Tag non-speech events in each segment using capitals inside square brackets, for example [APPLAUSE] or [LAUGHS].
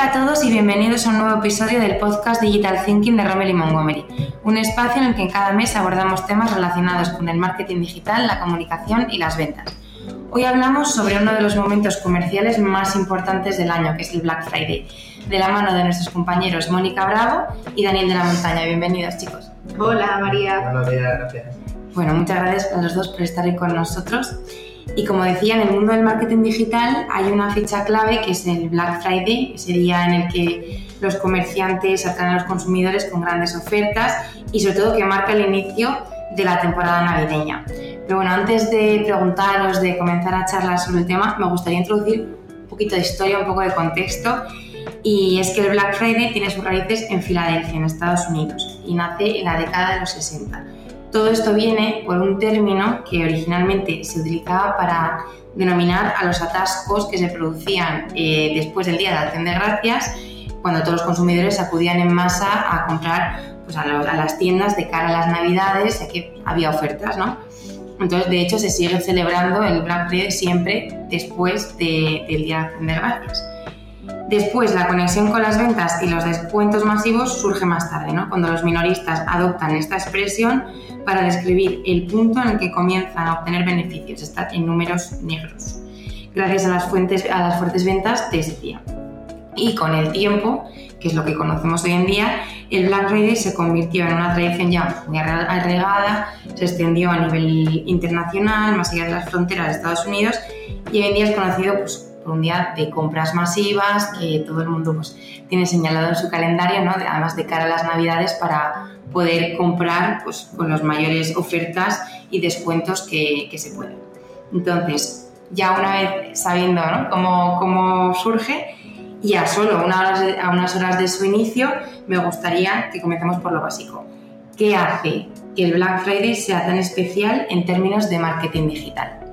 Hola a todos y bienvenidos a un nuevo episodio del podcast Digital Thinking de Rommel y Montgomery, un espacio en el que cada mes abordamos temas relacionados con el marketing digital, la comunicación y las ventas. Hoy hablamos sobre uno de los momentos comerciales más importantes del año, que es el Black Friday, de la mano de nuestros compañeros Mónica Bravo y Daniel de la Montaña. Bienvenidos, chicos. Hola, María. Buenos días, gracias. Bueno, muchas gracias a los dos por estar hoy con nosotros. Y como decía, en el mundo del marketing digital hay una fecha clave que es el Black Friday, ese día en el que los comerciantes atraen a los consumidores con grandes ofertas y sobre todo que marca el inicio de la temporada navideña. Pero bueno, antes de preguntaros, de comenzar a charlar sobre el tema, me gustaría introducir un poquito de historia, un poco de contexto. Y es que el Black Friday tiene sus raíces en Filadelfia, en Estados Unidos, y nace en la década de los 60. Todo esto viene por un término que originalmente se utilizaba para denominar a los atascos que se producían eh, después del Día de Acción de Gracias, cuando todos los consumidores acudían en masa a comprar pues, a, las tiendas de cara a las Navidades, ya que había ofertas, ¿no? Entonces, de hecho, se sigue celebrando el Black Friday siempre después del Día de Acción de Gracias. Después, la conexión con las ventas y los descuentos masivos surge más tarde, ¿no? cuando los minoristas adoptan esta expresión para describir el punto en el que comienzan a obtener beneficios, estar en números negros, gracias a las, fuentes, a las fuertes ventas de ese día. Y con el tiempo, que es lo que conocemos hoy en día, el Black Friday se convirtió en una tradición ya muy arraigada, se extendió a nivel internacional, más allá de las fronteras de Estados Unidos, y hoy en día es conocido pues, un día de compras masivas que todo el mundo pues, tiene señalado en su calendario, ¿no? además de cara a las navidades para poder comprar pues, con las mayores ofertas y descuentos que, que se pueden. Entonces, ya una vez sabiendo cómo, cómo, surge y a solo a unas horas de su inicio, me gustaría que comencemos por lo básico. ¿Qué hace que el Black Friday sea tan especial en términos de marketing digital?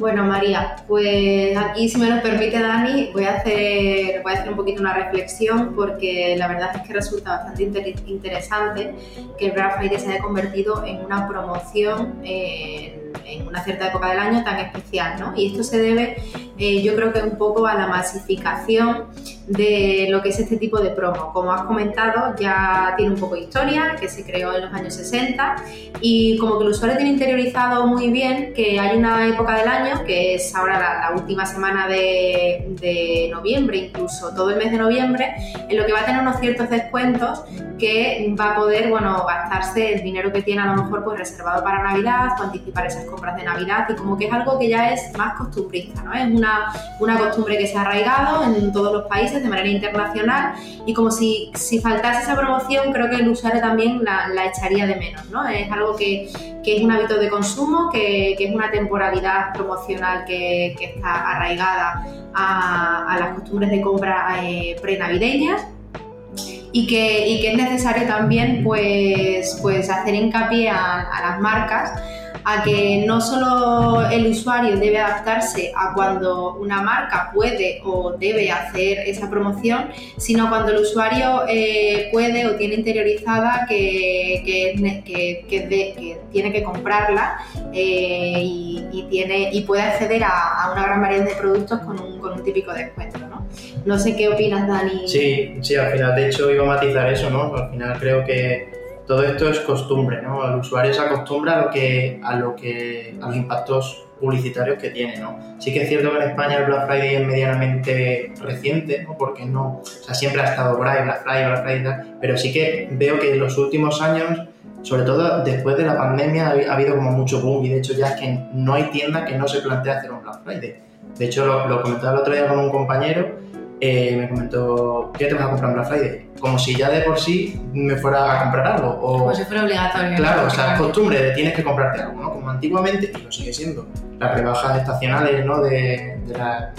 Bueno, María, pues aquí, si me lo permite Dani, voy a hacer, voy a hacer un poquito una reflexión porque la verdad es que resulta bastante interesante que el Black Friday se haya convertido en una promoción en, en, una cierta época del año tan especial, ¿no? Y esto se debe, eh, yo creo que un poco a la masificación de lo que es este tipo de promo. Como has comentado, ya tiene un poco de historia, que se creó en los años 60 y como que el usuario tiene interiorizado muy bien que hay una época del año, que es ahora la, última semana de, de, noviembre, incluso todo el mes de noviembre, en lo que va a tener unos ciertos descuentos que va a poder, bueno, gastarse el dinero que tiene a lo mejor pues reservado para Navidad o anticipar esas compras de Navidad y como que es algo que ya es más costumbrista, ¿no? Es una, una costumbre que se ha arraigado en todos los países de manera internacional y como si, si faltase esa promoción creo que el usuario también la, la echaría de menos, ¿no? Es algo que, que, es un hábito de consumo, que, que es una temporalidad promocional que, que está arraigada a, a, las costumbres de compra eh, prenavideñas y que, y que, es necesario también pues, pues hacer hincapié a, a las marcas a que no solo el usuario debe adaptarse a cuando una marca puede o debe hacer esa promoción, sino cuando el usuario eh, puede o tiene interiorizada que, que, tiene que comprarla eh, y, tiene, y puede acceder a, una gran variedad de productos con un, con un típico descuento. ¿no? no sé qué opinas, Dani. Sí, sí, al final, de hecho, iba a matizar eso, ¿no? Al final creo que todo esto es costumbre, ¿no? El usuario se acostumbra a lo que, a lo que, a los impactos publicitarios que tiene, ¿no? Sí que es cierto que en España el Black Friday es medianamente reciente, ¿no? Porque no, o sea, siempre ha estado Black Friday, Black Friday, tal, pero sí que veo que en los últimos años, sobre todo después de la pandemia, ha habido como mucho boom y de hecho ya es que no hay tienda que no se plantea hacer un Black Friday. De hecho, lo, lo comentaba el otro día con un compañero eh, me comentó, ¿qué te vas a comprar en Black Friday? Como si ya de por sí me fuera a comprar algo. O, Como si fuera obligatorio. Claro, o sea, es costumbre de tienes que comprarte algo, ¿no? Como antiguamente, y lo sigue siendo, las rebajas estacionales, ¿no? De, de las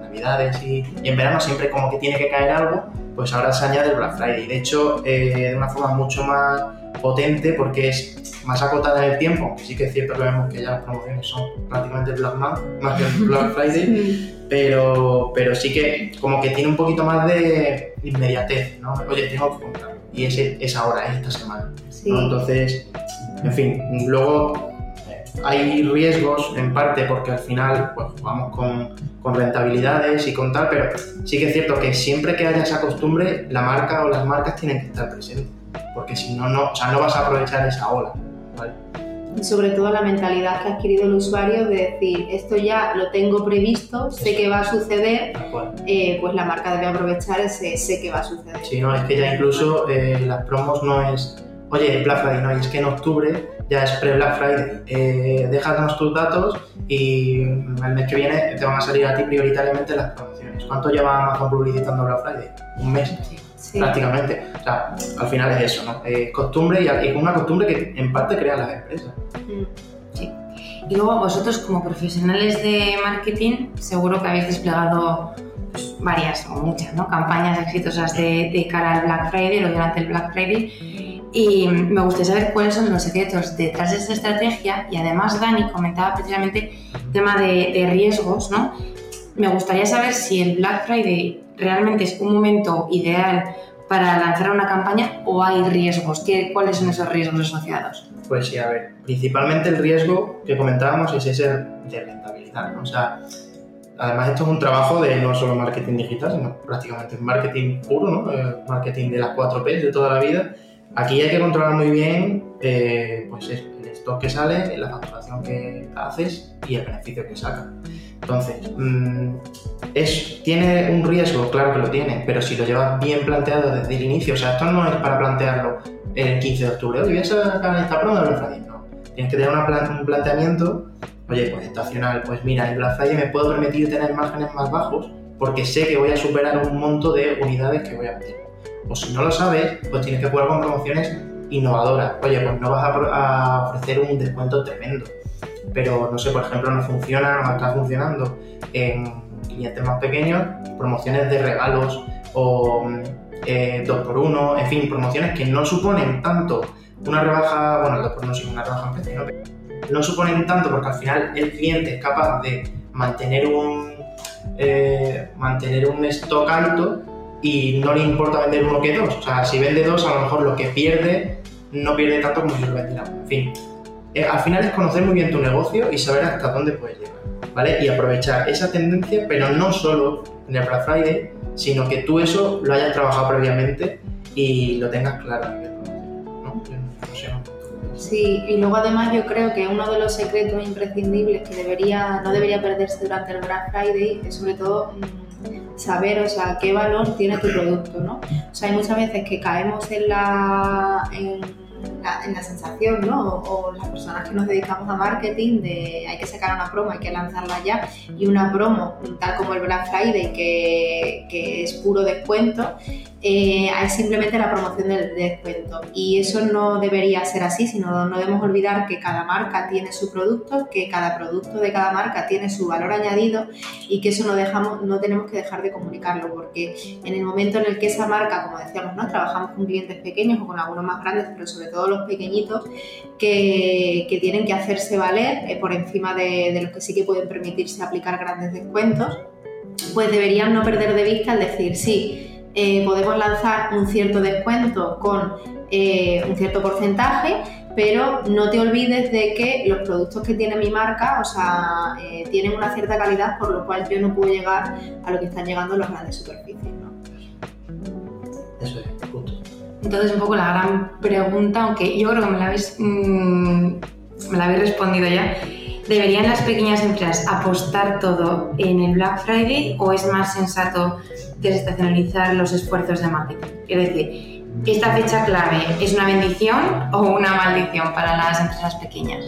navidades y, y, en verano siempre como que tiene que caer algo, pues ahora se añade el Black Friday. De hecho, eh, de una forma mucho más potente porque es más acotada en el tiempo, sí que es cierto que vemos que ya las promociones son prácticamente Black más que [LAUGHS] Black Friday, pero, pero sí que como que tiene un poquito más de inmediatez, ¿no? Oye, tengo que comprarlo y es, es ahora, es esta semana. Sí. ¿no? Entonces, en fin, luego hay riesgos en parte porque al final pues, vamos con, con, rentabilidades y con tal, pero sí que es cierto que siempre que haya esa costumbre, la marca o las marcas tienen que estar presentes, porque si no, no, o sea, no vas a aprovechar esa ola. Y sobre todo la mentalidad que ha adquirido el usuario de decir, esto ya lo tengo previsto, sé que va a suceder, eh, pues la marca debe aprovechar ese sé que va a suceder. Sí, no, es que ya incluso eh, las promos no es, oye, Black Friday, no, es que en octubre ya es pre-Black Friday, eh, déjanos tus datos y el mes que viene te van a salir a ti prioritariamente las promociones. ¿Cuánto lleva Amazon publicitando Black Friday? Un mes. Prácticamente. O sea, al final es eso, ¿no? Es costumbre y es una costumbre que en parte crean las empresas. Mm. Sí. Y luego vosotros como profesionales de marketing seguro que habéis desplegado pues, varias o muchas ¿no? campañas exitosas de, de cara al Black Friday o durante el Black Friday y me gustaría saber cuáles son los secretos detrás de esta estrategia y además Dani comentaba precisamente el tema de, riesgos, ¿no? Me gustaría saber si el Black Friday realmente es un momento ideal para lanzar una campaña o hay riesgos. ¿Qué, ¿Cuáles son esos riesgos asociados? Pues sí, a ver, principalmente el riesgo que comentábamos es ese de rentabilidad, ¿no? O sea, además esto es un trabajo de no solo marketing digital, sino prácticamente marketing puro, ¿no? Eh, marketing de las 4 P de toda la vida Aquí hay que controlar muy bien eh, pues el stock que sale, la facturación que haces y el beneficio que sacas. Entonces, mm, es, ¿tiene un riesgo? Claro que lo tiene, pero si lo llevas bien planteado desde el inicio, o sea, esto no es para plantearlo el 15 de octubre, oye, voy a sacar esta prueba de Black Friday, no. Tienes que tener un planteamiento, oye, pues estacional, pues mira, en Black Friday me puedo permitir tener márgenes más bajos porque sé que voy a superar un monto de unidades que voy a meter o si no lo sabes, pues tienes que jugar con promociones innovadoras. Oye, pues no vas a, ofrecer un descuento tremendo, pero no sé, por ejemplo, no funciona, no está funcionando en clientes más pequeños, promociones de regalos o eh, 2x1, en fin, promociones que no suponen tanto una rebaja, bueno, el 2x1 sí una rebaja en precio, no suponen tanto porque al final el cliente es capaz de mantener un, eh, mantener un stock alto y no le importa vender uno que dos. O sea, si vende dos, a lo mejor lo que pierde no pierde tanto como si lo vendiera. En fin, eh, al final es conocer muy bien tu negocio y saber hasta dónde puedes llegar, ¿vale? Y aprovechar esa tendencia, pero no solo en el Black Friday, sino que tú eso lo hayas trabajado previamente y lo tengas claro ¿no? Sí, y luego además yo creo que uno de los secretos imprescindibles que debería, no debería perderse durante el Black Friday es sobre todo mm, saber, o sea, qué valor tiene tu producto, ¿no? O sea, hay muchas veces que caemos en la, en la, sensación, ¿no? O, las personas que nos dedicamos a marketing de hay que sacar una promo, hay que lanzarla ya, y una promo, tal como el Black Friday, que, que es puro descuento, eh, hay simplemente la promoción del descuento. Y eso no debería ser así, sino no debemos olvidar que cada marca tiene su producto, que cada producto de cada marca tiene su valor añadido y que eso no, dejamos, no tenemos que dejar de comunicarlo, porque en el momento en el que esa marca, como decíamos, ¿no? trabajamos con clientes pequeños o con algunos más grandes, pero sobre todo los pequeñitos, que, que tienen que hacerse valer eh, por encima de, de los que sí que pueden permitirse aplicar grandes descuentos, pues deberían no perder de vista el decir, sí, eh, podemos lanzar un cierto descuento con eh, un cierto porcentaje, pero no te olvides de que los productos que tiene mi marca, o sea, eh, tienen una cierta calidad, por lo cual yo no puedo llegar a lo que están llegando los grandes superficies. ¿no? Eso es, punto. Entonces, un poco la gran pregunta, aunque yo creo que me la habéis, mm, me la habéis respondido ya, ¿deberían las pequeñas empresas apostar todo en el Black Friday o es más sensato desestacionalizar los esfuerzos de marketing. Es decir, ¿esta fecha clave es una bendición o una maldición para las empresas pequeñas?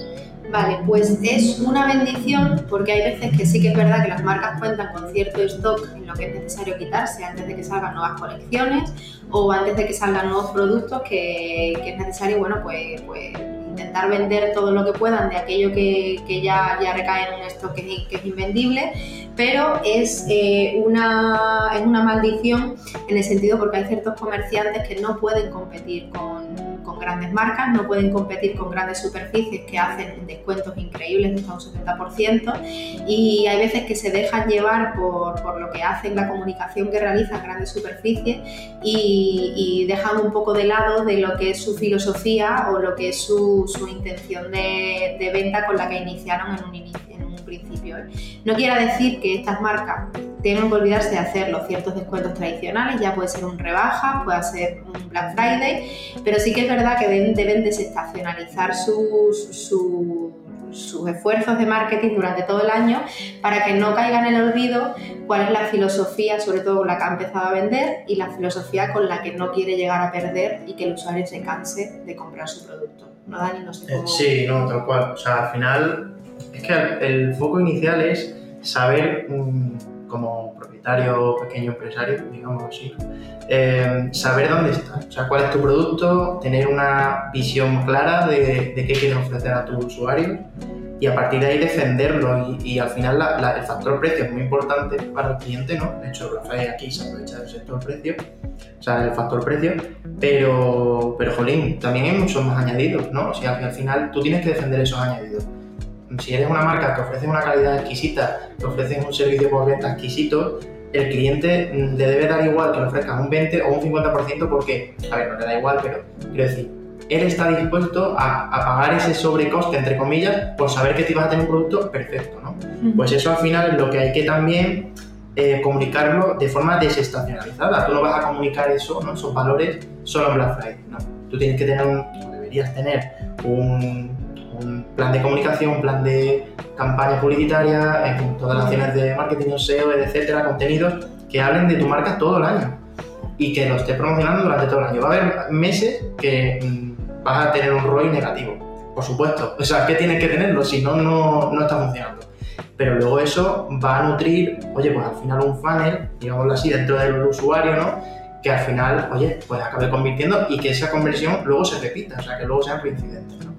Vale, pues es una bendición porque hay veces que sí que es verdad que las marcas cuentan con cierto stock en lo que es necesario quitarse antes de que salgan nuevas colecciones o antes de que salgan nuevos productos que, es necesario, bueno, pues, pues intentar vender todo lo que puedan de aquello que, que ya, ya recae en un stock que, es invendible pero es, eh, una, es una maldición en el sentido porque hay ciertos comerciantes que no pueden competir con, con, grandes marcas, no pueden competir con grandes superficies que hacen descuentos increíbles de hasta un 70% y hay veces que se dejan llevar por, por lo que hacen la comunicación que realizan grandes superficies y, y, dejan un poco de lado de lo que es su filosofía o lo que es su, su intención de, venta con la que iniciaron en un, en un principio. ¿eh? No quiere decir que estas marcas tienen que olvidarse de hacer los ciertos descuentos tradicionales, ya puede ser un rebaja, puede ser un Black Friday, pero sí que es verdad que deben, deben desestacionalizar sus, sus, sus esfuerzos de marketing durante todo el año para que no caiga en el olvido cuál es la filosofía, sobre todo con la que ha empezado a vender, y la filosofía con la que no quiere llegar a perder y que el usuario se canse de comprar su producto. ¿No, Dani? No sé cómo... Sí, no, tal cual. O sea, al final es que el, el foco inicial es saber... Um, como propietario, pequeño empresario, digamos así, eh, saber dónde estás, o sea, cuál es tu producto, tener una visión clara de, de qué quieres ofrecer a tus usuarios y a partir de ahí defenderlo y, y al final la, la, el factor precio es muy importante para el cliente, ¿no? De hecho, Rafael aquí se aprovecha del sector precio, o sea, el factor precio, pero, pero jolín, también hay muchos más añadidos, ¿no? O sea, al final tú tienes que defender esos añadidos si eres una marca que ofrece una calidad exquisita, que ofreces un servicio por venta exquisito, el cliente le debe dar igual que le ofrezcas un 20 o un 50% porque, a ver, no le da igual, pero quiero decir, él está dispuesto a, a, pagar ese sobrecoste, entre comillas, por saber que te vas a tener un producto perfecto, ¿no? Pues eso al final es lo que hay que también eh, comunicarlo de forma desestacionalizada. Tú no vas a comunicar eso, ¿no? esos valores solo en Black Friday, ¿no? Tú tienes que tener un, deberías tener un, un plan de comunicación, un plan de campaña publicitaria, en todas las acciones de marketing, SEO, etcétera, contenidos que hablen de tu marca todo el año y que lo estés promocionando durante todo el año. Va a haber meses que mmm, vas a tener un ROI negativo, por supuesto. O sea, que tienes que tenerlo, si no, no está funcionando. Pero luego eso va a nutrir, oye, pues al final un funnel, digámoslo así, dentro del usuario, ¿no? Que al final, oye, pues acabe convirtiendo y que esa conversión luego se repita, o sea, que luego sean reincidentes, ¿no?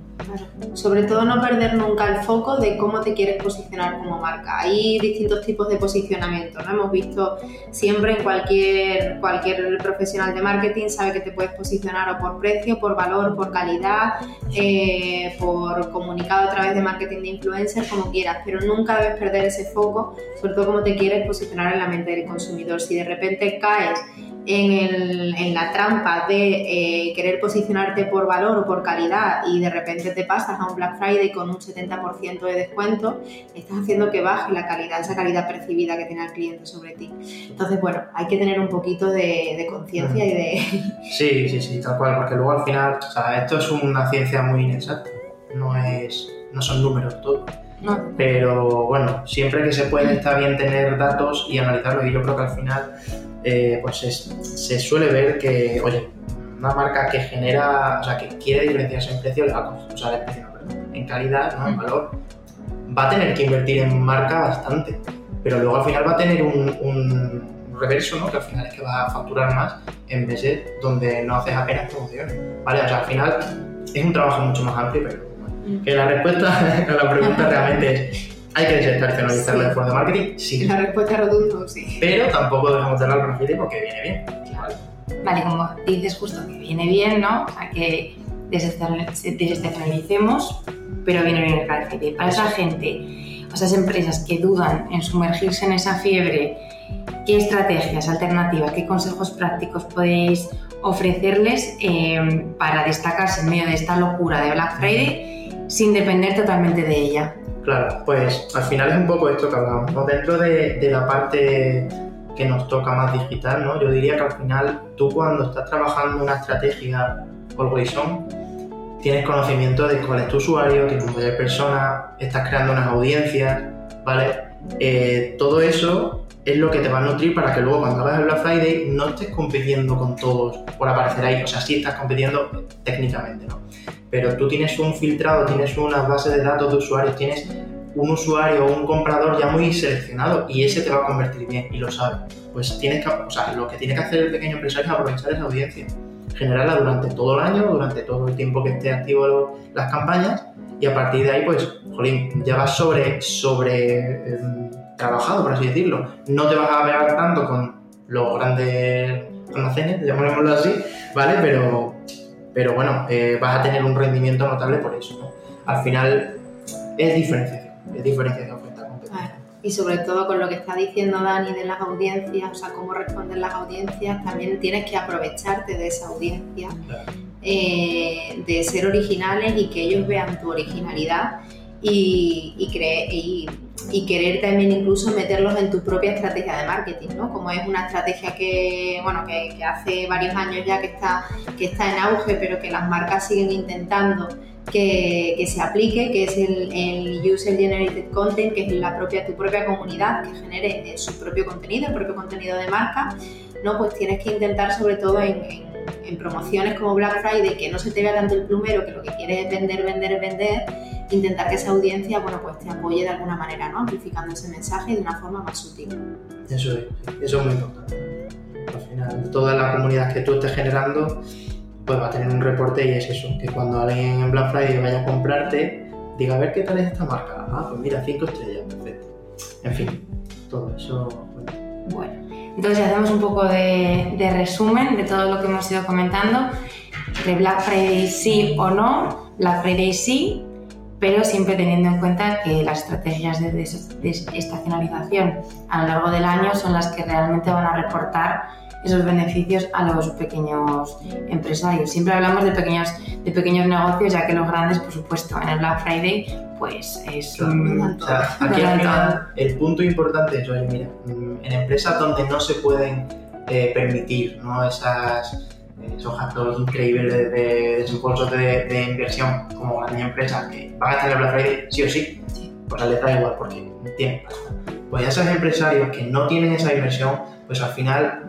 Sobre todo no perder nunca el foco de cómo te quieres posicionar como marca. Hay distintos tipos de posicionamiento, ¿no? Hemos visto siempre en cualquier, cualquier profesional de marketing sabe que te puedes posicionar o por precio, por valor, por calidad, eh, por comunicado a través de marketing de influencer, como quieras, pero nunca debes perder ese foco, sobre todo cómo te quieres posicionar en la mente del consumidor. Si de repente caes en, el, en la trampa de eh, querer posicionarte por valor o por calidad y de repente te pasas a un Black Friday con un 70% de descuento, estás haciendo que baje la calidad, esa calidad percibida que tiene el cliente sobre ti. Entonces, bueno, hay que tener un poquito de, de conciencia y de... [LAUGHS] Sí, sí, sí, tal cual, porque luego al final, o sea, esto es una ciencia muy inexacta, no, es, no son números todos. No. Pero bueno, siempre que se puede está bien tener datos y analizarlos y yo creo que al final eh, pues es, se suele ver que, oye, una marca que genera, o sea, que quiere diferenciarse en precio, le va a, o sea, en, precio, en calidad, ¿no? en valor, va a tener que invertir en marca bastante, pero luego al final va a tener un, un reverso, ¿no? que al final es que va a facturar más en veces donde no haces apenas promociones. ¿vale? O sea, al final es un trabajo mucho más amplio, pero bueno, que la respuesta [LAUGHS] a la pregunta realmente es ¿Hay que desestacionalizar sí. el esfuerzo de marketing? Sí. La respuesta rotunda, sí. Pero tampoco dejamos de hablar con porque viene bien. Claro. Vale, como dices justo que viene bien, ¿no? O sea, que desestacionalicemos, pero viene bien el Friday. Para esa gente, o esas empresas que dudan en sumergirse en esa fiebre, ¿qué estrategias alternativas, qué consejos prácticos podéis ofrecerles eh, para destacarse en medio de esta locura de Black Friday sin depender totalmente de ella? Claro, pues al final es un poco esto que hablamos, ¿no? Dentro de, la parte que nos toca más digital, ¿no? Yo diría que al final tú cuando estás trabajando una estrategia always on, tienes conocimiento de cuál es tu usuario, qué tipo de persona, estás creando unas audiencias, ¿vale? Eh, todo eso es lo que te va a nutrir para que luego cuando hagas el Black Friday no estés compitiendo con todos por aparecer ahí, o sea, sí estás compitiendo técnicamente, ¿no? Pero tú tienes un filtrado, tienes una base de datos de usuarios, tienes un usuario o un comprador ya muy seleccionado y ese te va a convertir bien y lo sabes. Pues tienes que, o sea, lo que tiene que hacer el pequeño empresario es aprovechar esa audiencia, generarla durante todo el año, durante todo el tiempo que esté activo las campañas y a partir de ahí, pues, jolín, ya vas sobre, sobre eh, trabajado, por así decirlo. No te vas a pegar tanto con los grandes almacenes, llamémoslo así, ¿vale? Pero pero bueno, eh, vas a tener un rendimiento notable por eso, ¿no? Al final es diferenciación, es diferenciación frente a competencia. Y sobre todo con lo que está diciendo Dani de las audiencias, o sea, cómo responden las audiencias, también tienes que aprovecharte de esa audiencia, Claro. eh, de ser originales y que ellos vean tu originalidad y, y, cre- y- y querer también incluso meterlos en tu propia estrategia de marketing, ¿no? Como es una estrategia que, bueno, que, hace varios años ya que está, que está en auge, pero que las marcas siguen intentando que, se aplique, que es el, el User Generated Content, que es la propia, tu propia comunidad que genere eh, su propio contenido, el propio contenido de marca, ¿no? Pues tienes que intentar sobre todo en promociones como Black Friday, que no se te vea tanto el plumero, que lo que quieres es vender, vender, vender, intentar que esa audiencia, bueno, pues te apoye de alguna manera, ¿no? Amplificando ese mensaje de una forma más sutil. Eso es, eso es muy importante. Al final, toda la comunidad que tú estés generando, pues va a tener un reporte y es eso, que cuando alguien en Black Friday vaya a comprarte, diga, a ver qué tal es esta marca. Ah, pues mira, cinco estrellas, perfecto. En fin, todo eso, bueno, Bueno, entonces hacemos un poco de, de resumen de todo lo que hemos ido comentando. De Black Friday sí o no, Black Friday sí, pero siempre teniendo en cuenta que las estrategias de des- desestacionalización a lo largo del año son las que realmente van a reportar esos beneficios a los pequeños empresarios. Siempre hablamos de pequeños, de pequeños negocios, ya que los grandes, por supuesto, en el Black Friday, pues es... Claro. mm, dan O sea, aquí al final el punto importante es, oye, mira, mm, en empresas donde no se pueden eh, permitir ¿no? esas, esos gastos increíbles de, de desembolsos de, de inversión como la niña empresa que van a tener Black Friday sí o sí, pues les da igual porque tienen pasta. Pues esos empresarios que no tienen esa inversión, pues al final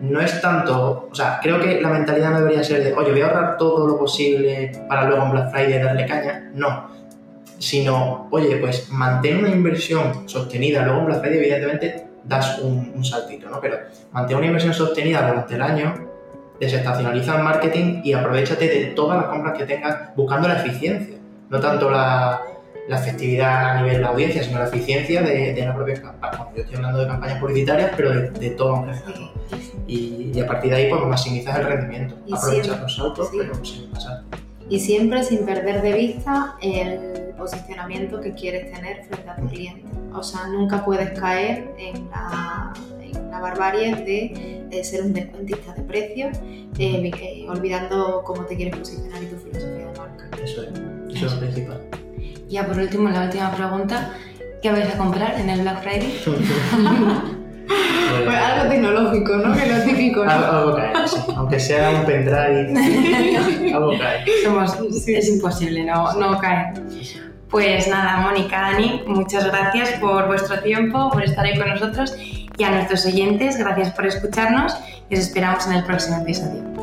no es tanto, o sea, creo que la mentalidad no debería ser de, oye, voy a ahorrar todo lo posible para luego en Black Friday darle caña, no, sino, oye, pues mantén una inversión sostenida, luego en Black Friday evidentemente das un, un saltito, ¿no? Pero mantén una inversión sostenida durante el año, desestacionaliza el marketing y aprovechate de todas las compras que tengas buscando la eficiencia, no tanto la, la efectividad a nivel de la audiencia, sino la eficiencia de, de la propia campaña. Bueno, yo estoy hablando de campañas publicitarias, pero de, de todo general. ¿no? Y, y a partir de ahí, pues maximizas el rendimiento, aprovechas los saltos, sí. pero sin pasar. Y siempre sin perder de vista el posicionamiento que quieres tener frente a tu cliente. O sea, nunca puedes caer en la, en la barbarie de, de ser un descuentista de precios, eh, vi- eh, olvidando cómo te quieres posicionar y tu filosofía de marca. Eso es, eso es lo principal. Ya por último, la última pregunta. ¿Qué vais a comprar en el Black Friday? [LAUGHS] Pues algo tecnológico, ¿no? Que lo típico, Algo, ¿no? algo cae, sí. aunque sea un pendrive, [LAUGHS] algo cae. Somos, es imposible, no, no cae. Pues nada, Mónica, Dani, muchas gracias por vuestro tiempo, por estar ahí con nosotros y a nuestros oyentes, gracias por escucharnos y os esperamos en el próximo episodio.